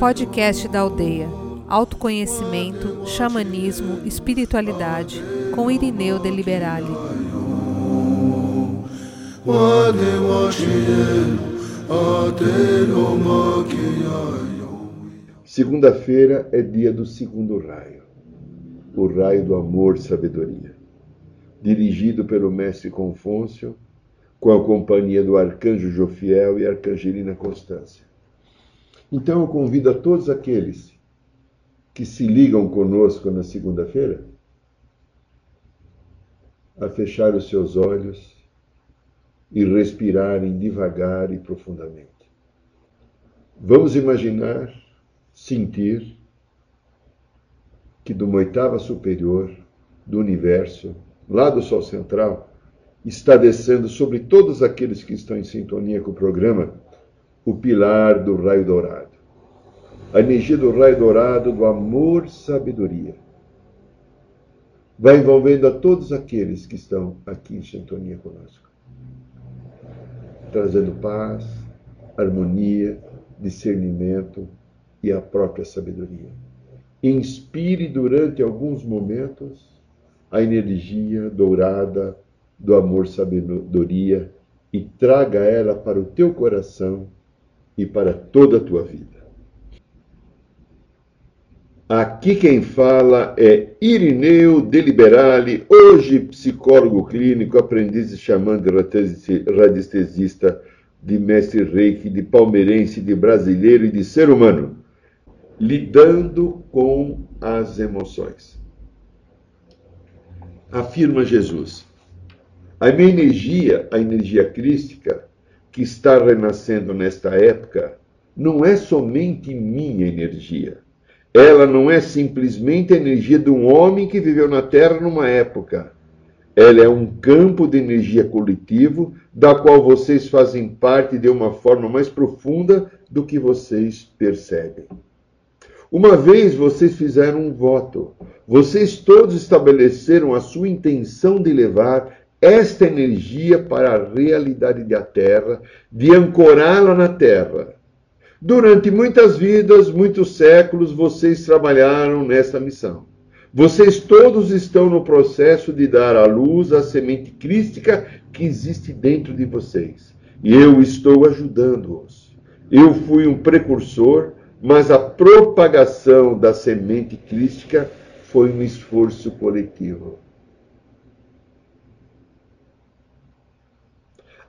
Podcast da Aldeia. Autoconhecimento, xamanismo, espiritualidade, com Irineu de Liberale. Segunda-feira é dia do segundo raio, o raio do amor sabedoria, dirigido pelo mestre Confúcio, com a companhia do arcanjo Jofiel e arcangelina Constância. Então eu convido a todos aqueles que se ligam conosco na segunda-feira a fechar os seus olhos e respirarem devagar e profundamente. Vamos imaginar, sentir que de uma oitava superior do universo, lá do Sol Central, está descendo sobre todos aqueles que estão em sintonia com o programa o pilar do raio dourado. A energia do raio dourado do amor sabedoria. Vai envolvendo a todos aqueles que estão aqui em sintonia conosco. Trazendo paz, harmonia, discernimento e a própria sabedoria. Inspire durante alguns momentos a energia dourada do amor sabedoria e traga ela para o teu coração e para toda a tua vida. Aqui quem fala é Irineu Deliberale, hoje psicólogo clínico, aprendiz de xamã de radiestesista, de mestre reiki, de palmeirense, de brasileiro e de ser humano, lidando com as emoções. Afirma Jesus, a minha energia, a energia crística, que está renascendo nesta época não é somente minha energia. Ela não é simplesmente a energia de um homem que viveu na Terra numa época. Ela é um campo de energia coletivo da qual vocês fazem parte de uma forma mais profunda do que vocês percebem. Uma vez vocês fizeram um voto, vocês todos estabeleceram a sua intenção de levar esta energia para a realidade da Terra, de ancorá-la na Terra. Durante muitas vidas, muitos séculos, vocês trabalharam nessa missão. Vocês todos estão no processo de dar à luz a semente crística que existe dentro de vocês. E eu estou ajudando-os. Eu fui um precursor, mas a propagação da semente crística foi um esforço coletivo.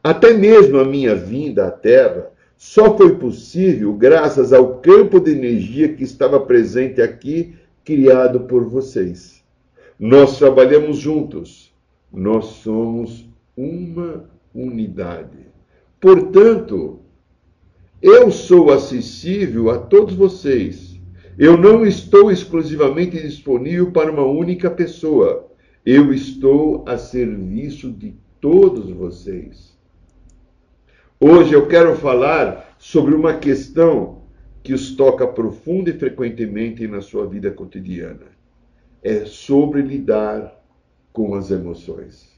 Até mesmo a minha vinda à Terra só foi possível graças ao campo de energia que estava presente aqui, criado por vocês. Nós trabalhamos juntos, nós somos uma unidade. Portanto, eu sou acessível a todos vocês. Eu não estou exclusivamente disponível para uma única pessoa. Eu estou a serviço de todos vocês. Hoje eu quero falar sobre uma questão que os toca profunda e frequentemente na sua vida cotidiana. É sobre lidar com as emoções.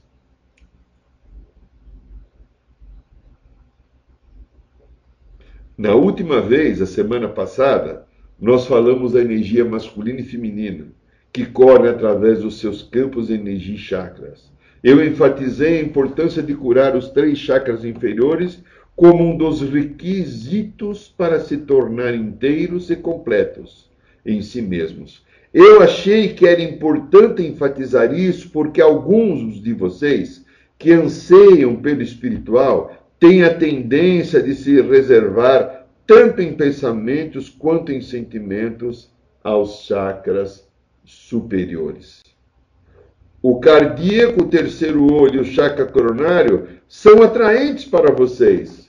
Na última vez, a semana passada, nós falamos da energia masculina e feminina, que corre através dos seus campos de energia e chakras. Eu enfatizei a importância de curar os três chakras inferiores como um dos requisitos para se tornar inteiros e completos em si mesmos. Eu achei que era importante enfatizar isso porque alguns de vocês que anseiam pelo espiritual têm a tendência de se reservar tanto em pensamentos quanto em sentimentos aos chakras superiores. O cardíaco, o terceiro olho e o chakra coronário são atraentes para vocês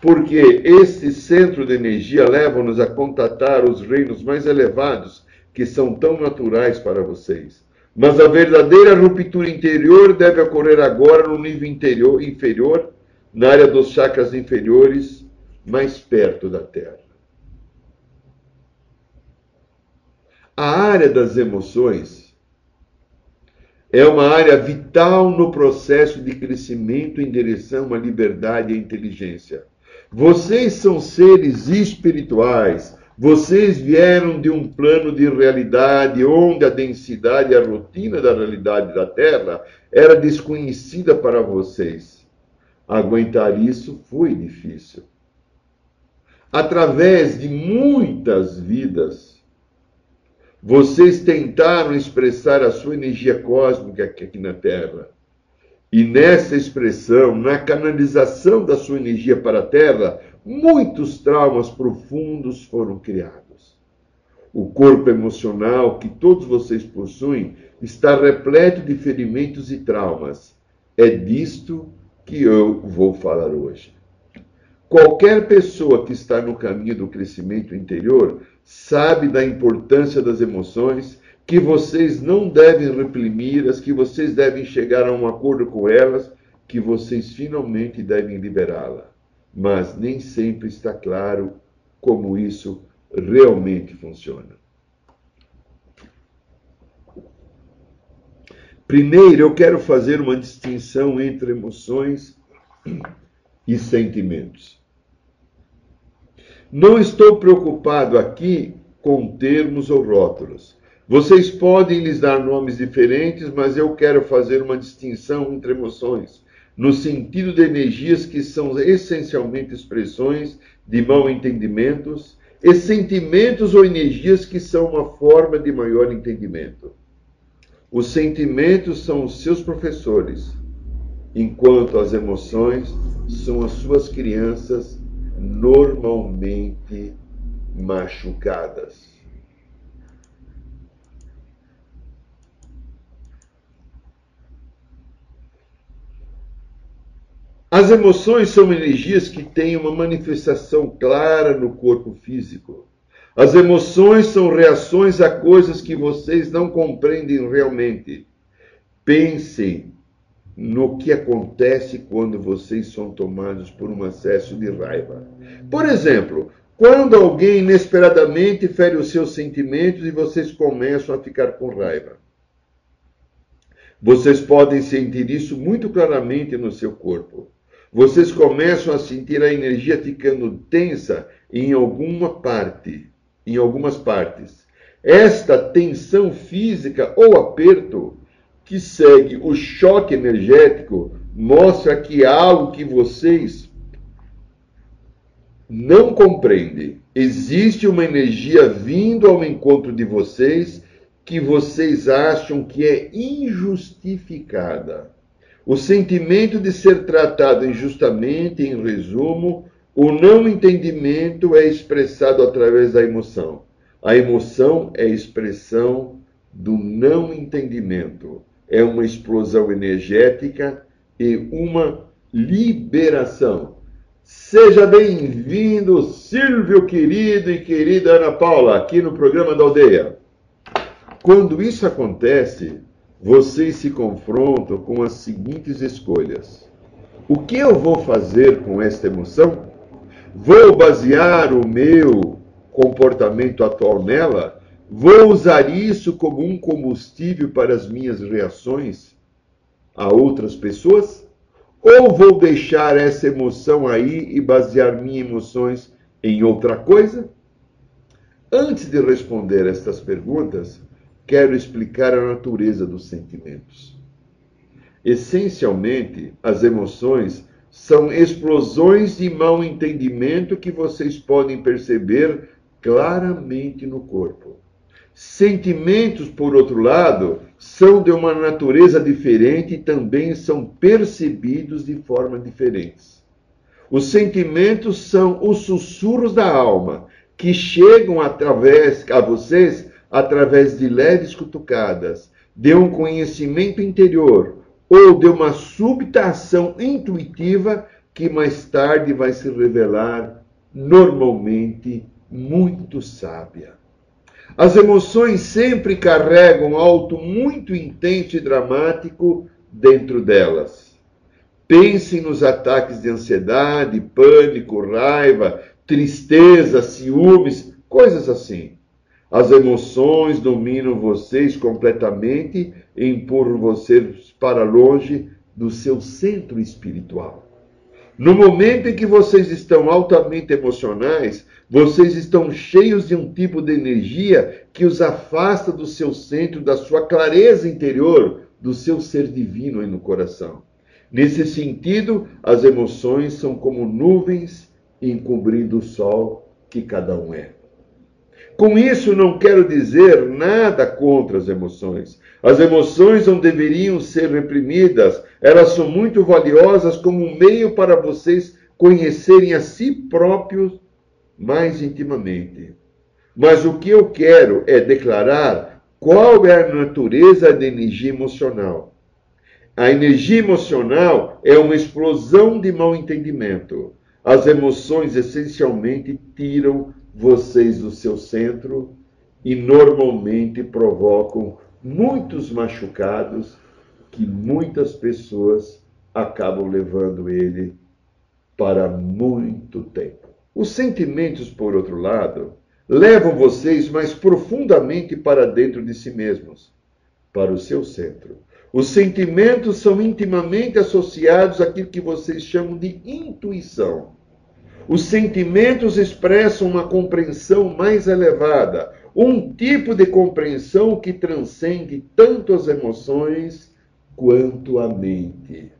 porque esse centro de energia leva-nos a contatar os reinos mais elevados que são tão naturais para vocês. Mas a verdadeira ruptura interior deve ocorrer agora no nível interior, inferior, na área dos chakras inferiores, mais perto da Terra. A área das emoções é uma área vital no processo de crescimento em direção à liberdade e à inteligência. Vocês são seres espirituais. Vocês vieram de um plano de realidade onde a densidade e a rotina da realidade da Terra era desconhecida para vocês. Aguentar isso foi difícil. Através de muitas vidas, vocês tentaram expressar a sua energia cósmica aqui na Terra. E nessa expressão, na canalização da sua energia para a Terra, muitos traumas profundos foram criados. O corpo emocional que todos vocês possuem está repleto de ferimentos e traumas. É disto que eu vou falar hoje. Qualquer pessoa que está no caminho do crescimento interior sabe da importância das emoções, que vocês não devem reprimir, as que vocês devem chegar a um acordo com elas, que vocês finalmente devem liberá-la. Mas nem sempre está claro como isso realmente funciona. Primeiro, eu quero fazer uma distinção entre emoções e sentimentos. Não estou preocupado aqui com termos ou rótulos. Vocês podem lhes dar nomes diferentes, mas eu quero fazer uma distinção entre emoções, no sentido de energias que são essencialmente expressões de mal entendimentos, e sentimentos ou energias que são uma forma de maior entendimento. Os sentimentos são os seus professores, enquanto as emoções são as suas crianças normalmente machucadas. As emoções são energias que têm uma manifestação clara no corpo físico. As emoções são reações a coisas que vocês não compreendem realmente. Pensem no que acontece quando vocês são tomados por um acesso de raiva. Por exemplo, quando alguém inesperadamente fere os seus sentimentos e vocês começam a ficar com raiva. Vocês podem sentir isso muito claramente no seu corpo. Vocês começam a sentir a energia ficando tensa em alguma parte, em algumas partes. Esta tensão física ou aperto que segue o choque energético mostra que há algo que vocês não compreendem. Existe uma energia vindo ao encontro de vocês que vocês acham que é injustificada. O sentimento de ser tratado injustamente, em resumo, o não entendimento é expressado através da emoção. A emoção é expressão do não entendimento é uma explosão energética e uma liberação. Seja bem-vindo, Silvio querido e querida Ana Paula, aqui no programa da Aldeia. Quando isso acontece, vocês se confrontam com as seguintes escolhas: O que eu vou fazer com esta emoção? Vou basear o meu comportamento atual nela? Vou usar isso como um combustível para as minhas reações a outras pessoas? Ou vou deixar essa emoção aí e basear minhas emoções em outra coisa? Antes de responder estas perguntas, quero explicar a natureza dos sentimentos. Essencialmente, as emoções são explosões de mal entendimento que vocês podem perceber claramente no corpo. Sentimentos, por outro lado, são de uma natureza diferente e também são percebidos de forma diferentes. Os sentimentos são os sussurros da alma que chegam através a vocês através de leves cutucadas, de um conhecimento interior ou de uma súbita ação intuitiva que mais tarde vai se revelar normalmente muito sábia. As emoções sempre carregam algo muito intenso e dramático dentro delas. Pensem nos ataques de ansiedade, pânico, raiva, tristeza, ciúmes, coisas assim. As emoções dominam vocês completamente e empurram vocês para longe do seu centro espiritual. No momento em que vocês estão altamente emocionais, vocês estão cheios de um tipo de energia que os afasta do seu centro, da sua clareza interior, do seu ser divino aí no coração. Nesse sentido, as emoções são como nuvens encobrindo o sol que cada um é. Com isso, não quero dizer nada contra as emoções. As emoções não deveriam ser reprimidas, elas são muito valiosas como um meio para vocês conhecerem a si próprios mais intimamente. Mas o que eu quero é declarar qual é a natureza da energia emocional. A energia emocional é uma explosão de mal entendimento. As emoções essencialmente tiram vocês do seu centro e normalmente provocam muitos machucados que muitas pessoas acabam levando ele para muito tempo. Os sentimentos, por outro lado, levam vocês mais profundamente para dentro de si mesmos, para o seu centro. Os sentimentos são intimamente associados àquilo que vocês chamam de intuição. Os sentimentos expressam uma compreensão mais elevada, um tipo de compreensão que transcende tanto as emoções quanto a mente.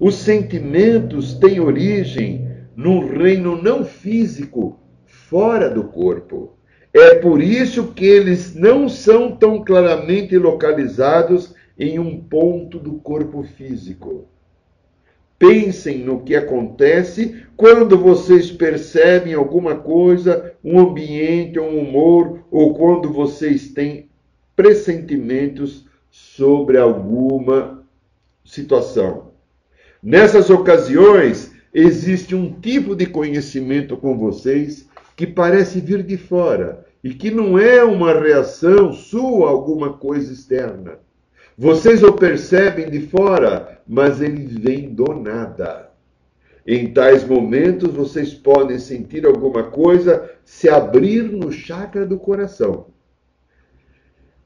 Os sentimentos têm origem num reino não físico, fora do corpo. É por isso que eles não são tão claramente localizados em um ponto do corpo físico. Pensem no que acontece quando vocês percebem alguma coisa, um ambiente, um humor, ou quando vocês têm pressentimentos sobre alguma situação. Nessas ocasiões, existe um tipo de conhecimento com vocês que parece vir de fora e que não é uma reação sua a alguma coisa externa. Vocês o percebem de fora, mas ele vem do nada. Em tais momentos, vocês podem sentir alguma coisa se abrir no chakra do coração.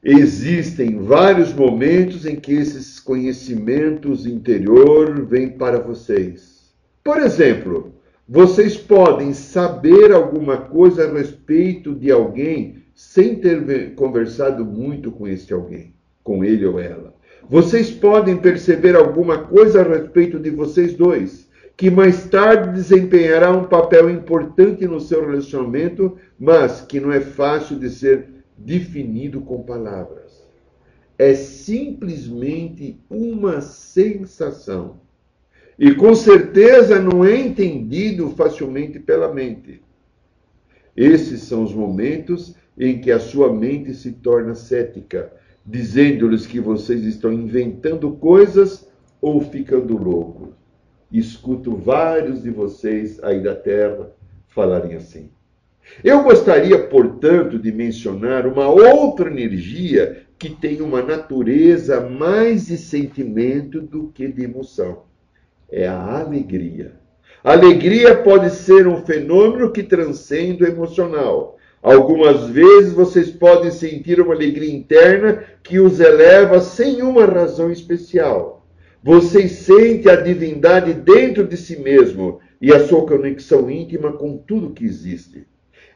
Existem vários momentos em que esses conhecimentos interior vêm para vocês. Por exemplo, vocês podem saber alguma coisa a respeito de alguém sem ter conversado muito com este alguém com ele ou ela. Vocês podem perceber alguma coisa a respeito de vocês dois, que mais tarde desempenhará um papel importante no seu relacionamento, mas que não é fácil de ser definido com palavras. É simplesmente uma sensação. E com certeza não é entendido facilmente pela mente. Esses são os momentos em que a sua mente se torna cética dizendo-lhes que vocês estão inventando coisas ou ficando loucos. Escuto vários de vocês aí da terra falarem assim. Eu gostaria, portanto, de mencionar uma outra energia que tem uma natureza mais de sentimento do que de emoção. É a alegria. Alegria pode ser um fenômeno que transcende o emocional. Algumas vezes vocês podem sentir uma alegria interna que os eleva sem uma razão especial. Vocês sentem a divindade dentro de si mesmo e a sua conexão íntima com tudo que existe.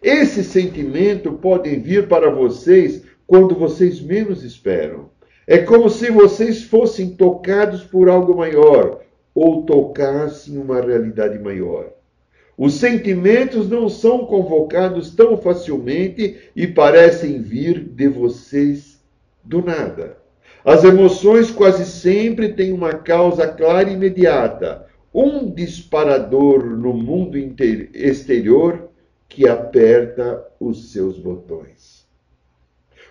Esse sentimento pode vir para vocês quando vocês menos esperam. É como se vocês fossem tocados por algo maior ou tocassem uma realidade maior. Os sentimentos não são convocados tão facilmente e parecem vir de vocês do nada. As emoções quase sempre têm uma causa clara e imediata, um disparador no mundo exterior que aperta os seus botões.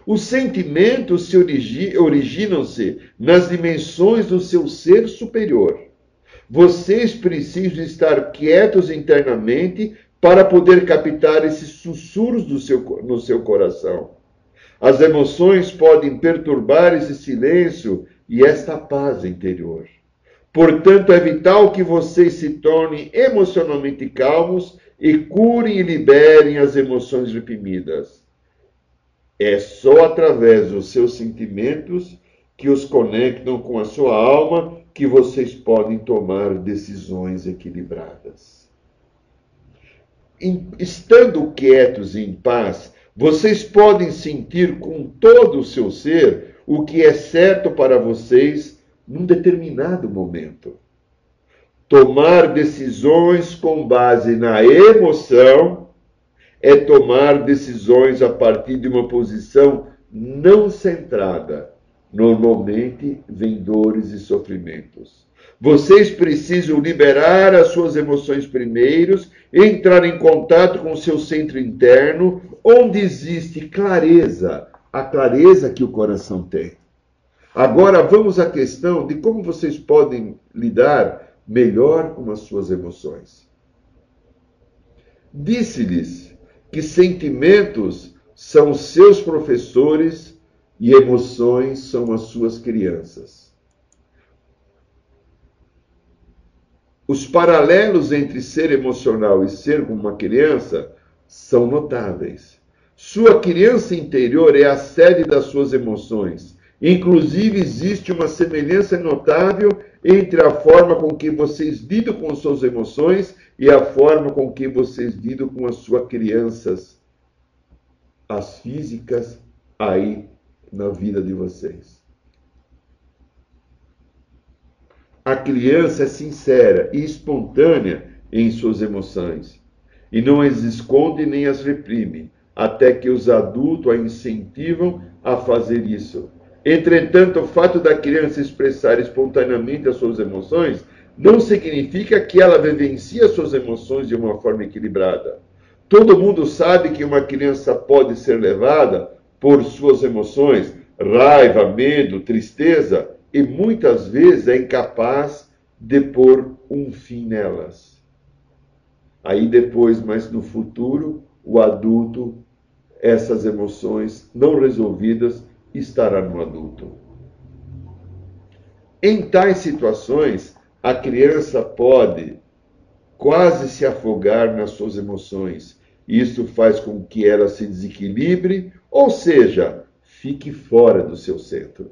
Os sentimentos se originam-se nas dimensões do seu ser superior. Vocês precisam estar quietos internamente para poder captar esses sussurros do seu, no seu coração. As emoções podem perturbar esse silêncio e esta paz interior. Portanto, é vital que vocês se tornem emocionalmente calmos e curem e liberem as emoções reprimidas. É só através dos seus sentimentos que os conectam com a sua alma que vocês podem tomar decisões equilibradas. Estando quietos e em paz, vocês podem sentir com todo o seu ser o que é certo para vocês num determinado momento. Tomar decisões com base na emoção é tomar decisões a partir de uma posição não centrada. Normalmente vem dores e sofrimentos. Vocês precisam liberar as suas emoções primeiros, entrar em contato com o seu centro interno, onde existe clareza, a clareza que o coração tem. Agora vamos à questão de como vocês podem lidar melhor com as suas emoções. Disse-lhes que sentimentos são seus professores e emoções são as suas crianças. Os paralelos entre ser emocional e ser uma criança são notáveis. Sua criança interior é a sede das suas emoções. Inclusive, existe uma semelhança notável entre a forma com que vocês lidam com suas emoções e a forma com que vocês lidam com as suas crianças, as físicas, aí na vida de vocês. A criança é sincera e espontânea em suas emoções e não as esconde nem as reprime até que os adultos a incentivam a fazer isso. Entretanto, o fato da criança expressar espontaneamente as suas emoções não significa que ela vivencia suas emoções de uma forma equilibrada. Todo mundo sabe que uma criança pode ser levada por suas emoções, raiva, medo, tristeza, e muitas vezes é incapaz de pôr um fim nelas. Aí depois, mas no futuro, o adulto essas emoções não resolvidas estará no adulto. Em tais situações, a criança pode quase se afogar nas suas emoções. Isso faz com que ela se desequilibre, ou seja, fique fora do seu centro.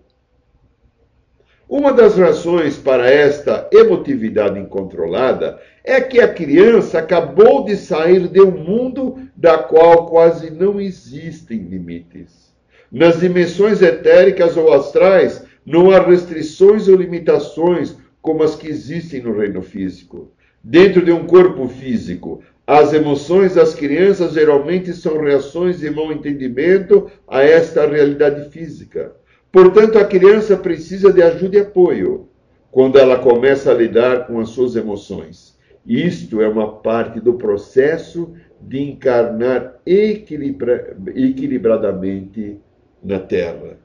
Uma das razões para esta emotividade incontrolada é que a criança acabou de sair de um mundo da qual quase não existem limites. Nas dimensões etéricas ou astrais, não há restrições ou limitações como as que existem no reino físico. Dentro de um corpo físico, as emoções das crianças geralmente são reações de mau entendimento a esta realidade física. Portanto, a criança precisa de ajuda e apoio quando ela começa a lidar com as suas emoções. Isto é uma parte do processo de encarnar equilibra equilibradamente na Terra.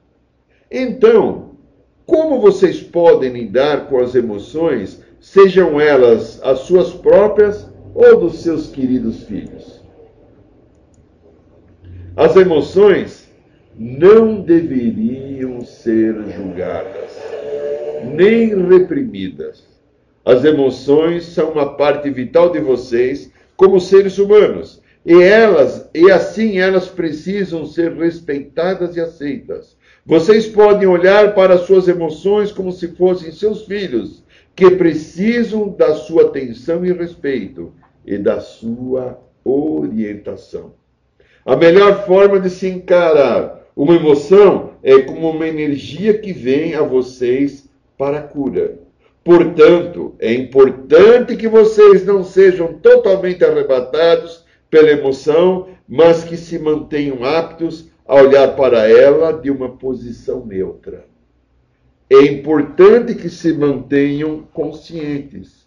Então, como vocês podem lidar com as emoções, sejam elas as suas próprias ou dos seus queridos filhos? As emoções não deveriam ser julgadas, nem reprimidas. As emoções são uma parte vital de vocês como seres humanos, e elas, e assim elas precisam ser respeitadas e aceitas. Vocês podem olhar para suas emoções como se fossem seus filhos, que precisam da sua atenção e respeito e da sua orientação. A melhor forma de se encarar uma emoção é como uma energia que vem a vocês para a cura. Portanto, é importante que vocês não sejam totalmente arrebatados pela emoção, mas que se mantenham aptos a olhar para ela de uma posição neutra. É importante que se mantenham conscientes.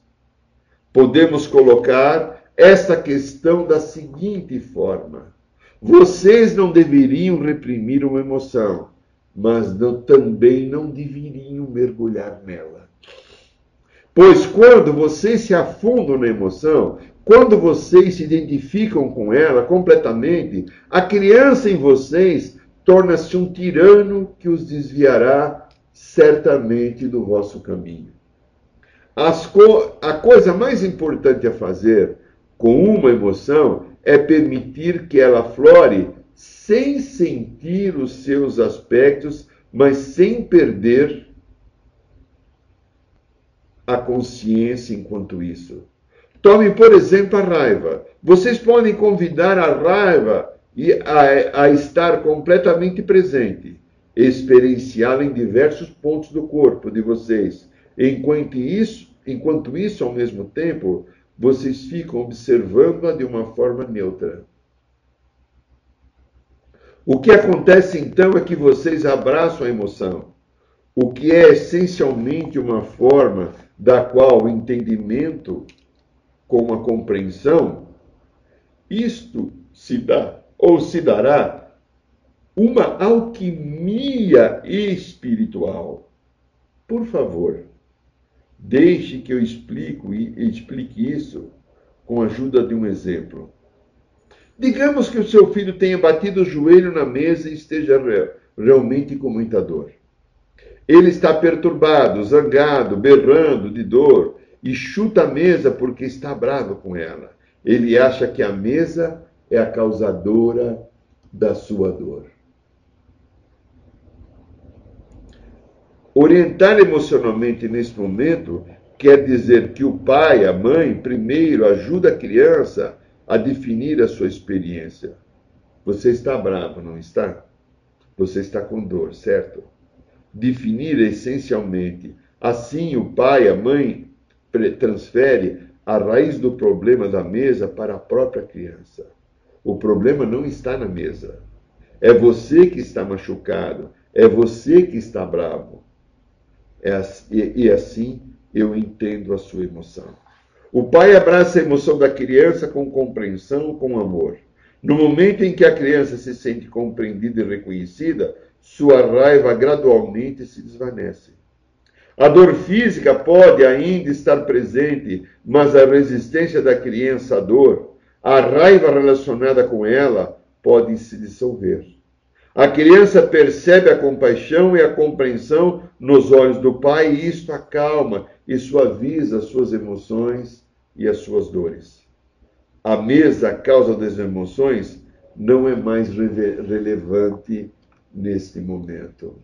Podemos colocar essa questão da seguinte forma: vocês não deveriam reprimir uma emoção, mas não, também não deveriam mergulhar nela. Pois quando vocês se afundam na emoção, quando vocês se identificam com ela completamente, a criança em vocês torna-se um tirano que os desviará certamente do vosso caminho. Co a coisa mais importante a fazer com uma emoção é permitir que ela flore sem sentir os seus aspectos, mas sem perder a consciência enquanto isso. Tome, por exemplo, a raiva. Vocês podem convidar a raiva a, a estar completamente presente, experienciá-la em diversos pontos do corpo de vocês. Enquanto isso, enquanto isso, ao mesmo tempo, vocês ficam observando-a de uma forma neutra. O que acontece então é que vocês abraçam a emoção, o que é essencialmente uma forma da qual o entendimento com a compreensão, isto se dá ou se dará uma alquimia espiritual. Por favor, deixe que eu explico, explique isso com a ajuda de um exemplo. Digamos que o seu filho tenha batido o joelho na mesa e esteja realmente com muita dor. Ele está perturbado, zangado, berrando de dor e chuta a mesa porque está bravo com ela. Ele acha que a mesa é a causadora da sua dor. Orientar emocionalmente nesse momento quer dizer que o pai, a mãe, primeiro ajuda a criança a definir a sua experiência. Você está bravo, não está? Você está com dor, certo? Definir essencialmente. Assim, o pai, a mãe, transfere a raiz do problema da mesa para a própria criança. O problema não está na mesa. É você que está machucado. É você que está bravo. É, e, assim eu entendo a sua emoção. O pai abraça a emoção da criança com compreensão, com amor. No momento em que a criança se sente compreendida e reconhecida, sua raiva gradualmente se desvanece. A dor física pode ainda estar presente, mas a resistência da criança à dor, a raiva relacionada com ela, pode se dissolver. A criança percebe a compaixão e a compreensão nos olhos do pai, e isto acalma e suaviza as suas emoções e as suas dores. A mesa, causa das emoções, não é mais relevante neste momento.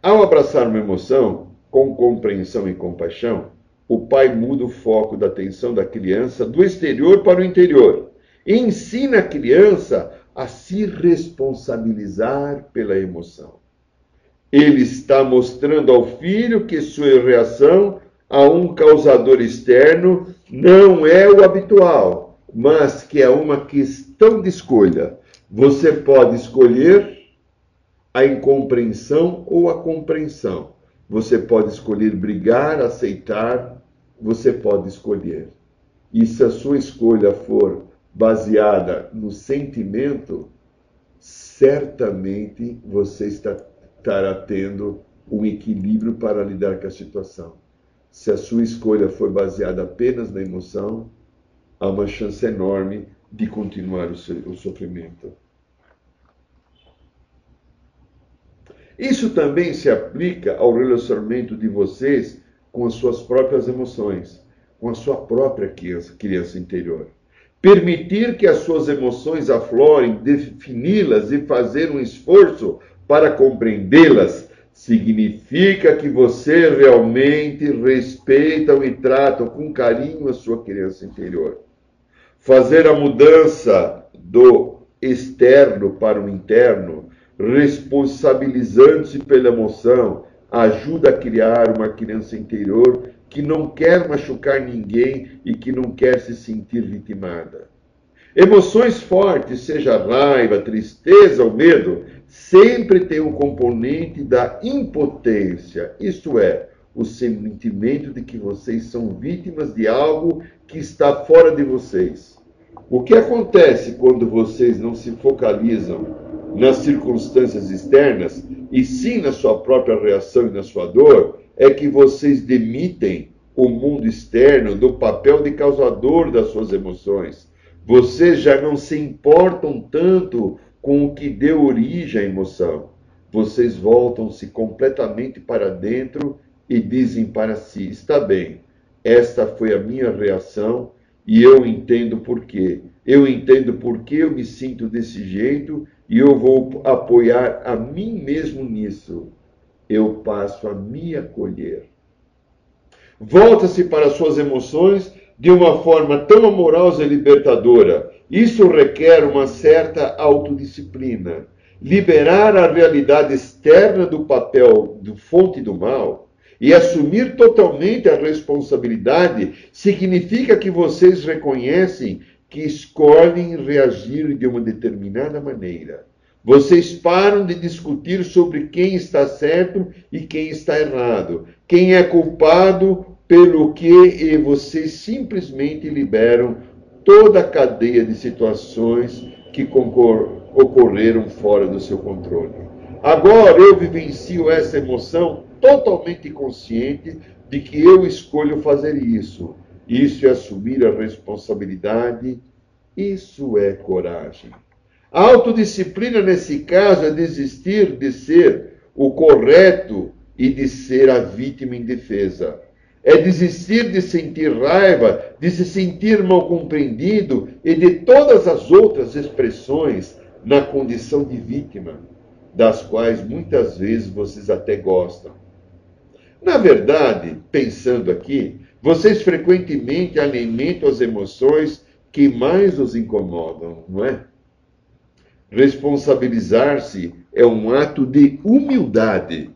Ao abraçar uma emoção com compreensão e compaixão, o pai muda o foco da atenção da criança do exterior para o interior e ensina a criança a se responsabilizar pela emoção. Ele está mostrando ao filho que sua reação a um causador externo não é o habitual, mas que é uma questão de escolha. Você pode escolher a incompreensão ou a compreensão. Você pode escolher brigar, aceitar, você pode escolher. E se a sua escolha for baseada no sentimento, certamente você está, estará tendo um equilíbrio para lidar com a situação. Se a sua escolha for baseada apenas na emoção, há uma chance enorme de continuar o, o sofrimento. Isso também se aplica ao relacionamento de vocês com as suas próprias emoções, com a sua própria criança, criança interior. Permitir que as suas emoções aflorem, defini-las e fazer um esforço para compreendê-las significa que você realmente respeita e trata com carinho a sua criança interior. Fazer a mudança do externo para o interno, responsabilizando-se pela emoção, ajuda a criar uma criança interior que não quer machucar ninguém e que não quer se sentir vitimada. Emoções fortes, seja raiva, tristeza ou medo, sempre tem um componente da impotência, isto é, o sentimento de que vocês são vítimas de algo que está fora de vocês. O que acontece quando vocês não se focalizam nas circunstâncias externas e sim na sua própria reação e na sua dor é que vocês demitem o mundo externo do papel de causador das suas emoções. Vocês já não se importam tanto com o que deu origem à emoção. Vocês voltam-se completamente para dentro e dizem para si: está bem, esta foi a minha reação e eu entendo por quê. eu entendo por que eu me sinto desse jeito e eu vou apoiar a mim mesmo nisso. Eu passo a me acolher. Volta-se para suas emoções de uma forma tão amorosa e libertadora. Isso requer uma certa autodisciplina. Liberar a realidade externa do papel do fonte do mal e assumir totalmente a responsabilidade significa que vocês reconhecem que escolhem reagir de uma determinada maneira. Vocês param de discutir sobre quem está certo e quem está errado, quem é culpado pelo que e vocês simplesmente liberam toda a cadeia de situações que ocorreram fora do seu controle. Agora eu vivencio essa emoção totalmente consciente de que eu escolho fazer isso. Isso é assumir a responsabilidade, isso é coragem. A autodisciplina, nesse caso, é desistir de ser o correto e de ser a vítima indefesa. É desistir de sentir raiva, de se sentir mal compreendido e de todas as outras expressões na condição de vítima, das quais muitas vezes vocês até gostam. Na verdade, pensando aqui, vocês frequentemente alimentam as emoções que mais os incomodam, não é? Responsabilizar-se é um ato de humildade.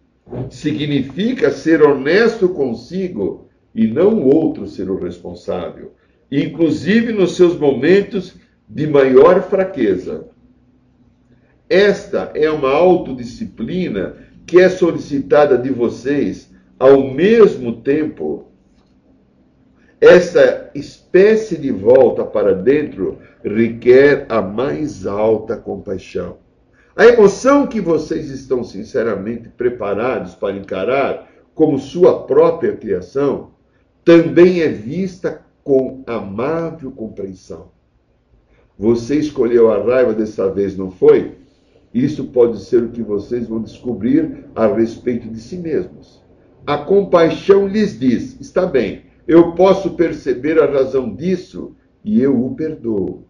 Significa ser honesto consigo e não o outro ser o responsável, inclusive nos seus momentos de maior fraqueza. Esta é uma autodisciplina que é solicitada de vocês ao mesmo tempo, essa espécie de volta para dentro requer a mais alta compaixão. A emoção que vocês estão sinceramente preparados para encarar como sua própria criação também é vista com amável compreensão. Você escolheu a raiva dessa vez, não foi? Isso pode ser o que vocês vão descobrir a respeito de si mesmos. A compaixão lhes diz: está bem, eu posso perceber a razão disso e eu o perdoo.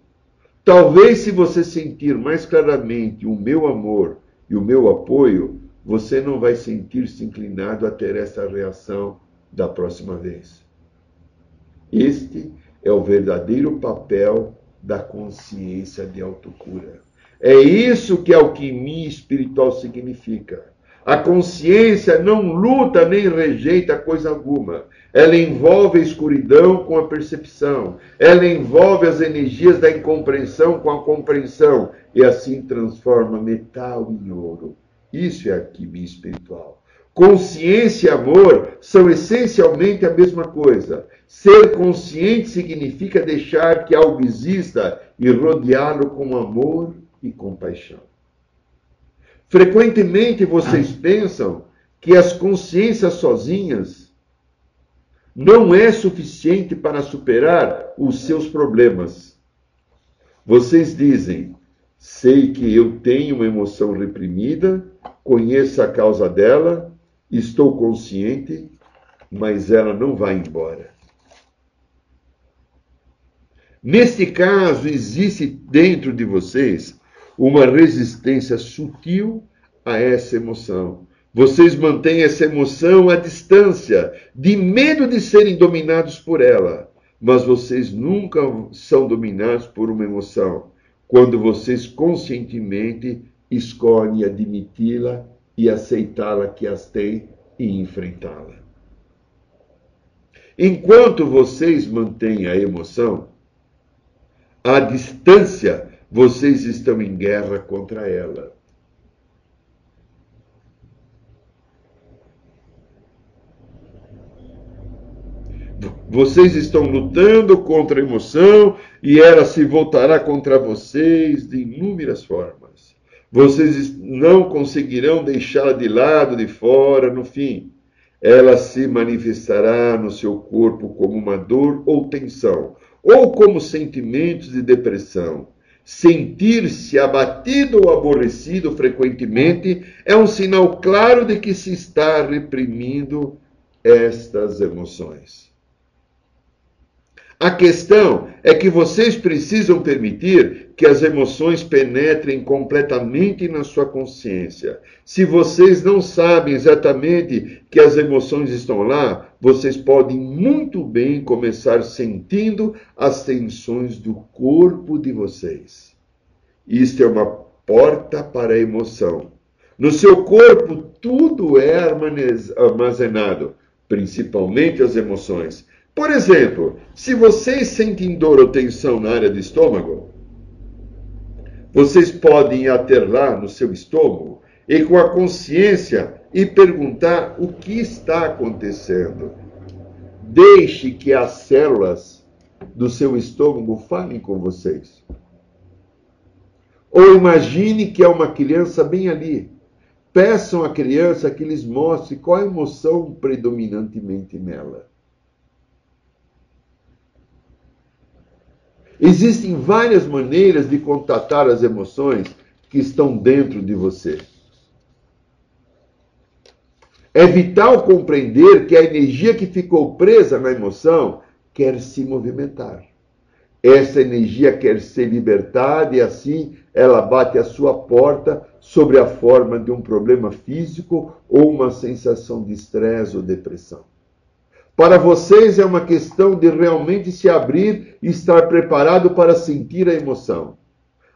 Talvez, se você sentir mais claramente o meu amor e o meu apoio, você não vai sentir-se inclinado a ter essa reação da próxima vez. Este é o verdadeiro papel da consciência de autocura. É isso que a alquimia espiritual significa. A consciência não luta nem rejeita coisa alguma. Ela envolve a escuridão com a percepção. Ela envolve as energias da incompreensão com a compreensão. E assim transforma metal em ouro. Isso é alquimia espiritual. Consciência e amor são essencialmente a mesma coisa. Ser consciente significa deixar que algo exista e rodeá-lo com amor e compaixão. Frequentemente vocês pensam que as consciências sozinhas não é suficiente para superar os seus problemas. Vocês dizem: sei que eu tenho uma emoção reprimida, conheço a causa dela, estou consciente, mas ela não vai embora. Neste caso, existe dentro de vocês uma resistência sutil a essa emoção. Vocês mantêm essa emoção à distância, de medo de serem dominados por ela. Mas vocês nunca são dominados por uma emoção quando vocês conscientemente escolhem admiti-la e aceitá-la que as têm e enfrentá-la. Enquanto vocês mantêm a emoção, à distância vocês estão em guerra contra ela. Vocês estão lutando contra a emoção e ela se voltará contra vocês de inúmeras formas. Vocês não conseguirão deixá-la de lado, de fora, no fim. Ela se manifestará no seu corpo como uma dor ou tensão, ou como sentimentos de depressão Sentir-se abatido ou aborrecido frequentemente é um sinal claro de que se está reprimindo estas emoções. A questão é que vocês precisam permitir que as emoções penetrem completamente na sua consciência. Se vocês não sabem exatamente que as emoções estão lá, vocês podem muito bem começar sentindo as tensões do corpo de vocês. Isto é uma porta para a emoção. No seu corpo, tudo é armazenado, principalmente as emoções. Por exemplo, se vocês sentem dor ou tensão na área do estômago, vocês podem lá no seu estômago e com a consciência e perguntar o que está acontecendo. Deixe que as células do seu estômago falem com vocês. Ou imagine que é uma criança bem ali. Peçam à criança que lhes mostre qual a emoção predominantemente nela. Existem várias maneiras de contatar as emoções que estão dentro de você. É vital compreender que a energia que ficou presa na emoção quer se movimentar. Essa energia quer ser libertada e assim ela bate à sua porta sobre a forma de um problema físico ou uma sensação de estresse ou depressão. Para vocês é uma questão de realmente se abrir e estar preparado para sentir a emoção.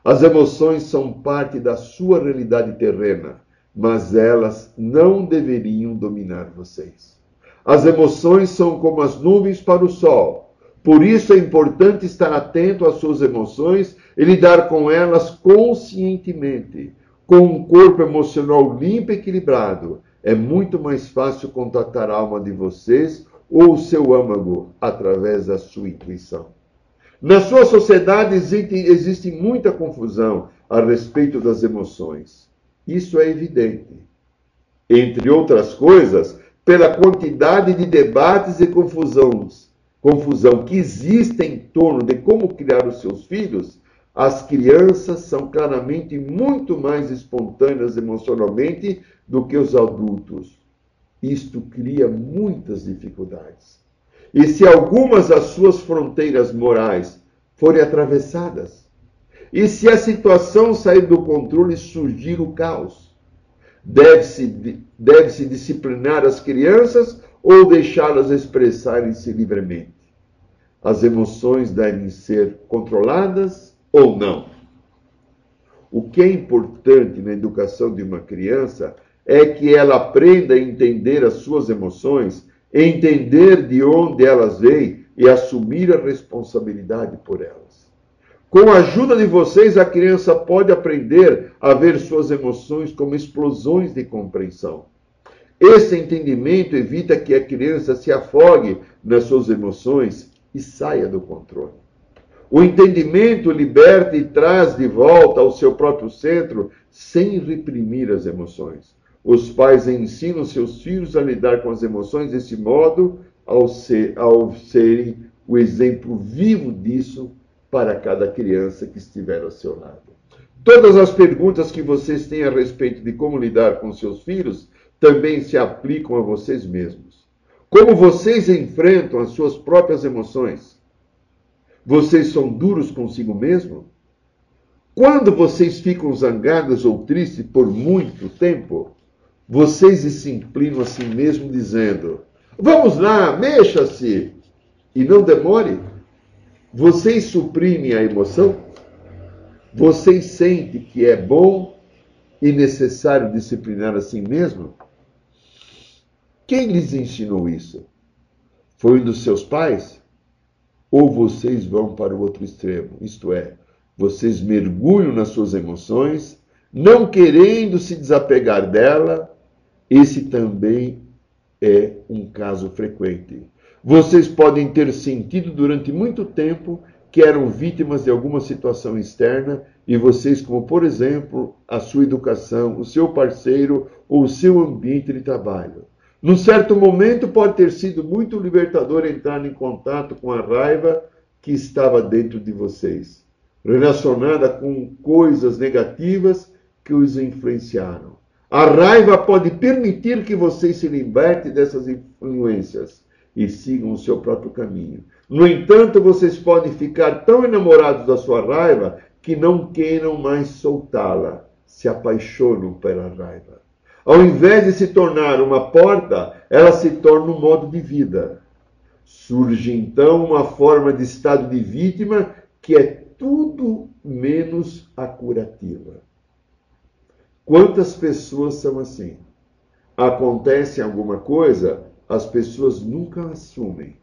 As emoções são parte da sua realidade terrena, mas elas não deveriam dominar vocês. As emoções são como as nuvens para o sol. Por isso é importante estar atento às suas emoções e lidar com elas conscientemente. Com um corpo emocional limpo e equilibrado, é muito mais fácil contatar a alma de vocês ou seu âmago através da sua intuição. Na sua sociedade existe, existe muita confusão a respeito das emoções. Isso é evidente. Entre outras coisas, pela quantidade de debates e confusões, confusão que existe em torno de como criar os seus filhos, as crianças são claramente muito mais espontâneas emocionalmente do que os adultos. Isto cria muitas dificuldades. E se algumas das suas fronteiras morais forem atravessadas, e se a situação sair do controle e surgir o caos, deve-se deve -se disciplinar as crianças ou deixá-las expressarem-se livremente. As emoções devem ser controladas ou não. O que é importante na educação de uma criança é que ela aprenda a entender as suas emoções, entender de onde elas vêm e assumir a responsabilidade por elas. Com a ajuda de vocês, a criança pode aprender a ver suas emoções como explosões de compreensão. Esse entendimento evita que a criança se afogue nas suas emoções e saia do controle. O entendimento liberta e traz de volta ao seu próprio centro sem reprimir as emoções. Os pais ensinam seus filhos a lidar com as emoções desse modo, ao, ser, ao serem o exemplo vivo disso para cada criança que estiver ao seu lado. Todas as perguntas que vocês têm a respeito de como lidar com seus filhos também se aplicam a vocês mesmos. Como vocês enfrentam as suas próprias emoções? Vocês são duros consigo mesmo? Quando vocês ficam zangados ou tristes por muito tempo, vocês disciplinam a si mesmo dizendo: Vamos lá, mexa-se e não demore. Vocês suprimem a emoção? Vocês sentem que é bom e necessário disciplinar a si mesmo? Quem lhes ensinou isso? Foi um dos seus pais? Ou vocês vão para o outro extremo? Isto é, vocês mergulham nas suas emoções, não querendo se desapegar dela esse também é um caso frequente. Vocês podem ter sentido durante muito tempo que eram vítimas de alguma situação externa e vocês, como por exemplo, a sua educação, o seu parceiro ou o seu ambiente de trabalho. Num certo momento pode ter sido muito libertador entrar em contato com a raiva que estava dentro de vocês, relacionada com coisas negativas que os influenciaram. A raiva pode permitir que você se liberte dessas influências e sigam o seu próprio caminho. No entanto, vocês podem ficar tão enamorados da sua raiva que não queiram mais soltá-la, se apaixonam pela raiva. Ao invés de se tornar uma porta, ela se torna um modo de vida. Surge então uma forma de estado de vítima que é tudo menos a curativa. Quantas pessoas são assim? Acontece alguma coisa, as pessoas nunca assumem.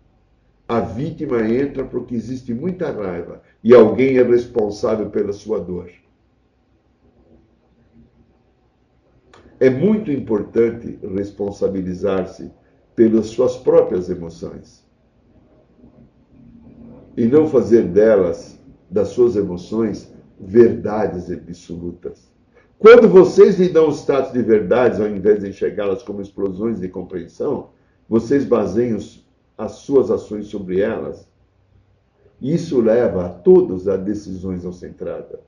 A vítima entra porque existe muita raiva e alguém é responsável pela sua dor. É muito importante responsabilizar-se pelas suas próprias emoções e não fazer delas, das suas emoções, verdades absolutas. Quando vocês lhe dão o status de verdades, ao invés de enxergá-las como explosões de compreensão, vocês baseiam as suas ações sobre elas. Isso leva a todos a decisões concentradas.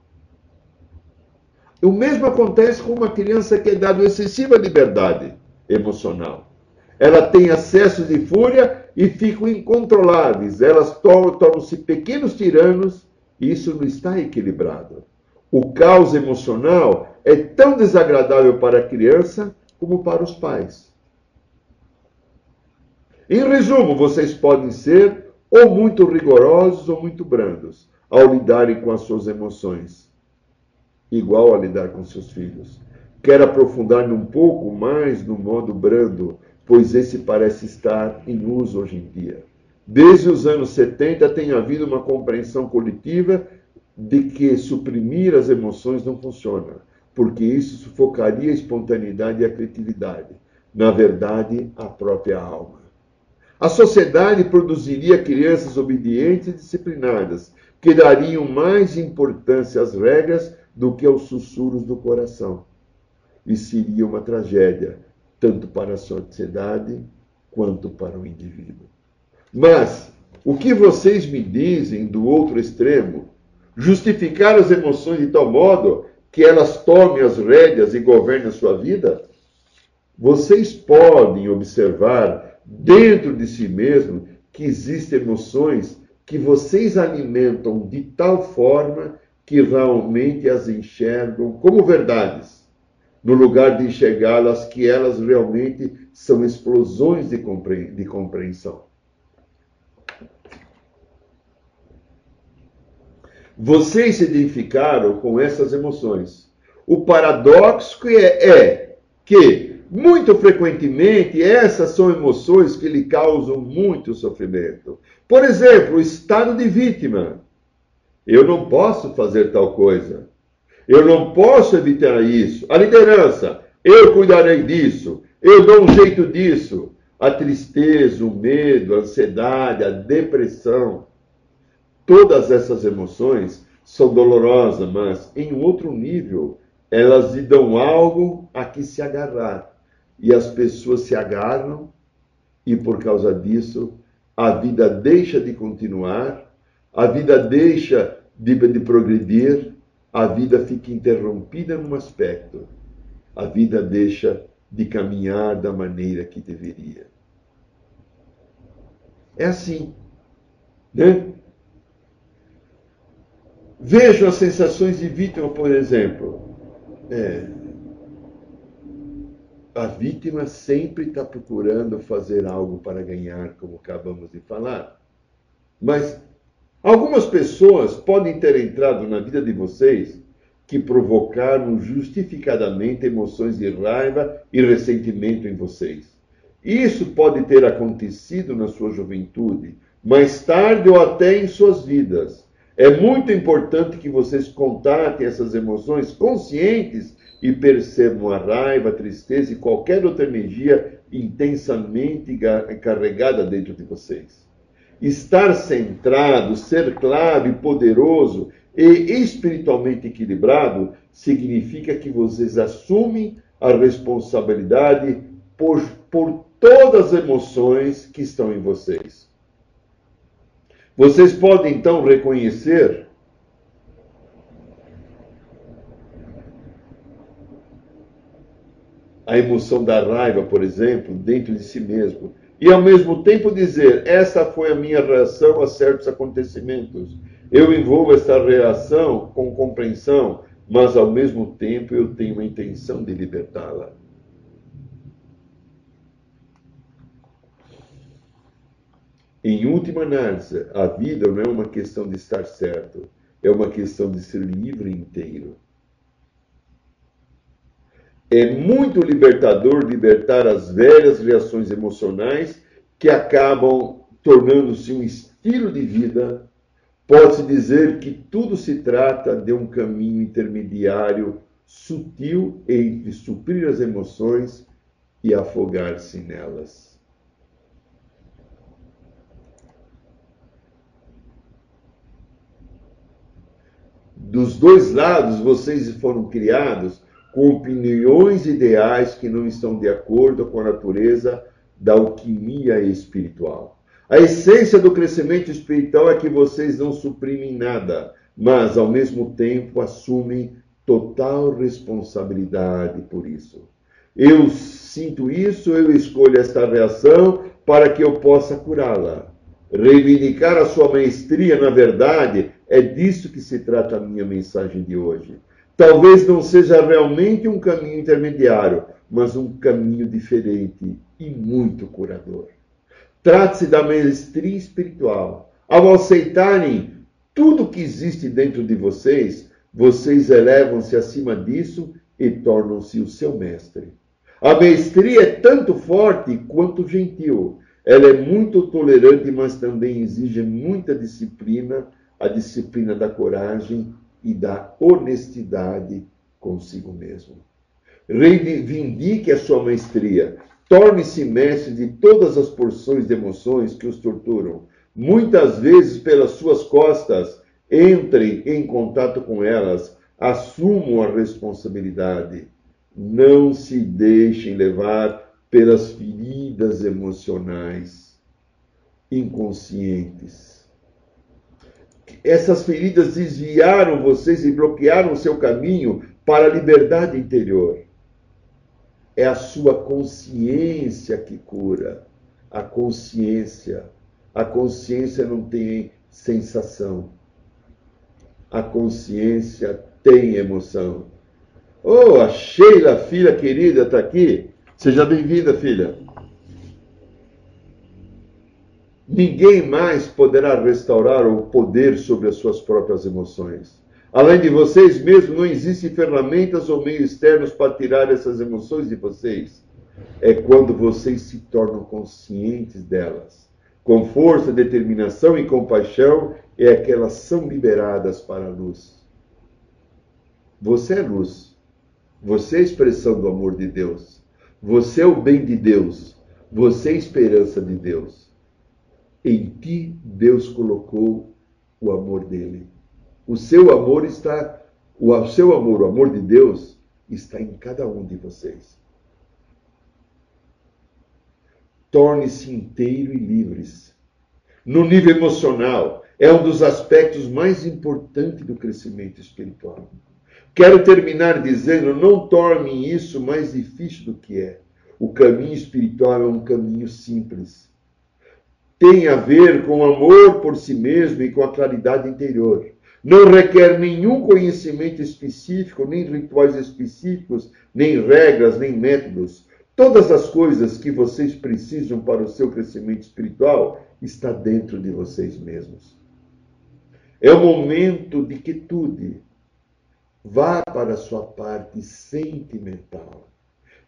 O mesmo acontece com uma criança que é dada excessiva liberdade emocional. Ela tem acesso de fúria e ficam incontroláveis. Elas tornam-se pequenos tiranos e isso não está equilibrado. O caos emocional é tão desagradável para a criança como para os pais. Em resumo, vocês podem ser ou muito rigorosos ou muito brandos ao lidarem com as suas emoções, igual a lidar com seus filhos. Quero aprofundar-me um pouco mais no modo brando pois esse parece estar em uso hoje em dia. Desde os anos 70 tem havido uma compreensão coletiva de que suprimir as emoções não funciona, porque isso sufocaria a espontaneidade e a criatividade, na verdade, a própria alma. A sociedade produziria crianças obedientes e disciplinadas, que dariam mais importância às regras do que aos sussurros do coração. E seria uma tragédia, tanto para a sociedade quanto para o indivíduo. Mas o que vocês me dizem do outro extremo? Justificar as emoções de tal modo que elas tomem as rédeas e governem a sua vida? Vocês podem observar dentro de si mesmo que existem emoções que vocês alimentam de tal forma que realmente as enxergam como verdades no lugar de enxergá-las que elas realmente são explosões de, de compreensão. Vocês se identificaram com essas emoções. O paradoxo é, é que, muito frequentemente, essas são emoções que lhe causam muito sofrimento. Por exemplo, o estado de vítima. Eu não posso fazer tal coisa. Eu não posso evitar isso. A liderança, eu cuidarei disso. Eu dou um jeito disso. A tristeza, o medo, a ansiedade, a depressão. Todas essas emoções são dolorosas, mas em outro nível, elas lhe dão algo a que se agarrar. E as pessoas se agarram, e por causa disso, a vida deixa de continuar, a vida deixa de, de progredir, a vida fica interrompida num aspecto, a vida deixa de caminhar da maneira que deveria. É assim, né? Vejo as sensações de vítima, por exemplo. É, a vítima sempre está procurando fazer algo para ganhar, como acabamos de falar. Mas Algumas pessoas podem ter entrado na vida de vocês que provocaram justificadamente emoções de raiva e ressentimento em vocês. Isso pode ter acontecido na sua juventude, mais tarde ou até em suas vidas. É muito importante que vocês contatem essas emoções conscientes e percebam a raiva, a tristeza e qualquer outra energia intensamente carregada dentro de vocês. Estar centrado, ser claro e poderoso e espiritualmente equilibrado significa que vocês assumem a responsabilidade por, por todas as emoções que estão em vocês. Vocês podem então reconhecer a emoção da raiva, por exemplo, dentro de si mesmo e ao mesmo tempo dizer: essa foi a minha reação a certos acontecimentos. Eu envolvo essa reação com compreensão, mas ao mesmo tempo eu tenho a intenção de libertá-la. Em última análise, a vida não é uma questão de estar certo, é uma questão de ser livre inteiro. É muito libertador libertar as velhas reações emocionais que acabam tornando-se um estilo de vida. Pode-se dizer que tudo se trata de um caminho intermediário sutil entre suprir as emoções e afogar-se nelas. Dos dois lados, vocês foram criados com opiniões ideais que não estão de acordo com a natureza da alquimia espiritual. A essência do crescimento espiritual é que vocês não suprimem nada, mas ao mesmo tempo assumem total responsabilidade por isso. Eu sinto isso, eu escolho esta reação para que eu possa curá-la. Reivindicar a sua maestria, na verdade, é disso que se trata a minha mensagem de hoje. Talvez não seja realmente um caminho intermediário, mas um caminho diferente e muito curador. Trata-se da maestria espiritual. Ao aceitarem tudo que existe dentro de vocês, vocês elevam-se acima disso e tornam-se o seu mestre. A maestria é tanto forte quanto gentil. Ela é muito tolerante, mas também exige muita disciplina a disciplina da coragem e da honestidade consigo mesmo. Reivindique a sua maestria. Torne-se mestre de todas as porções de emoções que os torturam. Muitas vezes, pelas suas costas, entrem em contato com elas, assumam a responsabilidade. Não se deixem levar pelas feridas emocionais inconscientes essas feridas desviaram vocês e bloquearam o seu caminho para a liberdade interior. É a sua consciência que cura. A consciência. A consciência não tem sensação. A consciência tem emoção. Oh, a Sheila, filha querida, está aqui. Seja bem-vinda, filha. Ninguém mais poderá restaurar o poder sobre as suas próprias emoções. Além de vocês mesmos, não existem ferramentas ou meios externos para tirar essas emoções de vocês. É quando vocês se tornam conscientes delas. Com força, determinação e compaixão, é que elas são liberadas para a luz. Você é luz. Você é a expressão do amor de Deus. Você é o bem de Deus. Você é a esperança de Deus. Em ti Deus colocou o amor dele. O seu amor está, o seu amor, o amor de Deus está em cada um de vocês. Torne-se inteiro e livres. No nível emocional, é um dos aspectos mais importantes do crescimento espiritual. Quero terminar dizendo: não torne isso mais difícil do que é. O caminho espiritual é um caminho simples tem a ver com amor por si mesmo e com a claridade interior. Não requer nenhum conhecimento específico, nem rituais específicos, nem regras, nem métodos. Todas as coisas que vocês precisam para o seu crescimento espiritual está dentro de vocês mesmos. É o momento de quietude. Vá para a sua parte sentimental.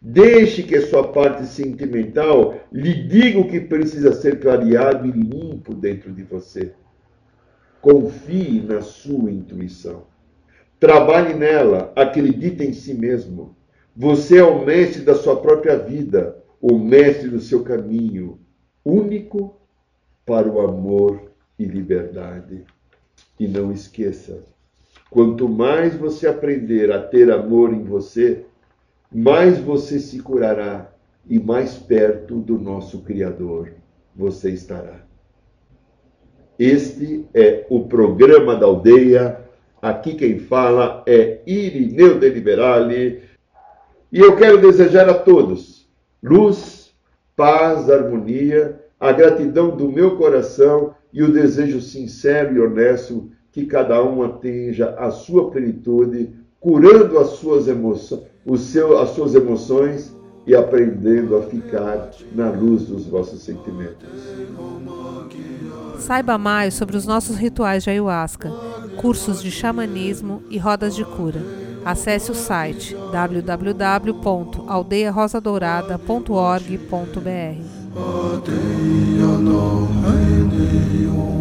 Deixe que a sua parte sentimental lhe diga o que precisa ser clareado e limpo dentro de você. Confie na sua intuição. Trabalhe nela, acredite em si mesmo. Você é o mestre da sua própria vida, o mestre do seu caminho, único para o amor e liberdade. E não esqueça, quanto mais você aprender a ter amor em você, mais você se curará e mais perto do nosso Criador você estará. Este é o programa da aldeia. Aqui quem fala é Irineu de Liberale. E eu quero desejar a todos luz, paz, harmonia, a gratidão do meu coração e o desejo sincero e honesto que cada um atinja a sua plenitude, curando as suas emoções, os seu, as suas emoções e aprendendo a ficar na luz dos vossos sentimentos. Saiba mais sobre os nossos rituais de ayahuasca, cursos de xamanismo e rodas de cura. Acesse o site www.aldeiarosadourada.org.br.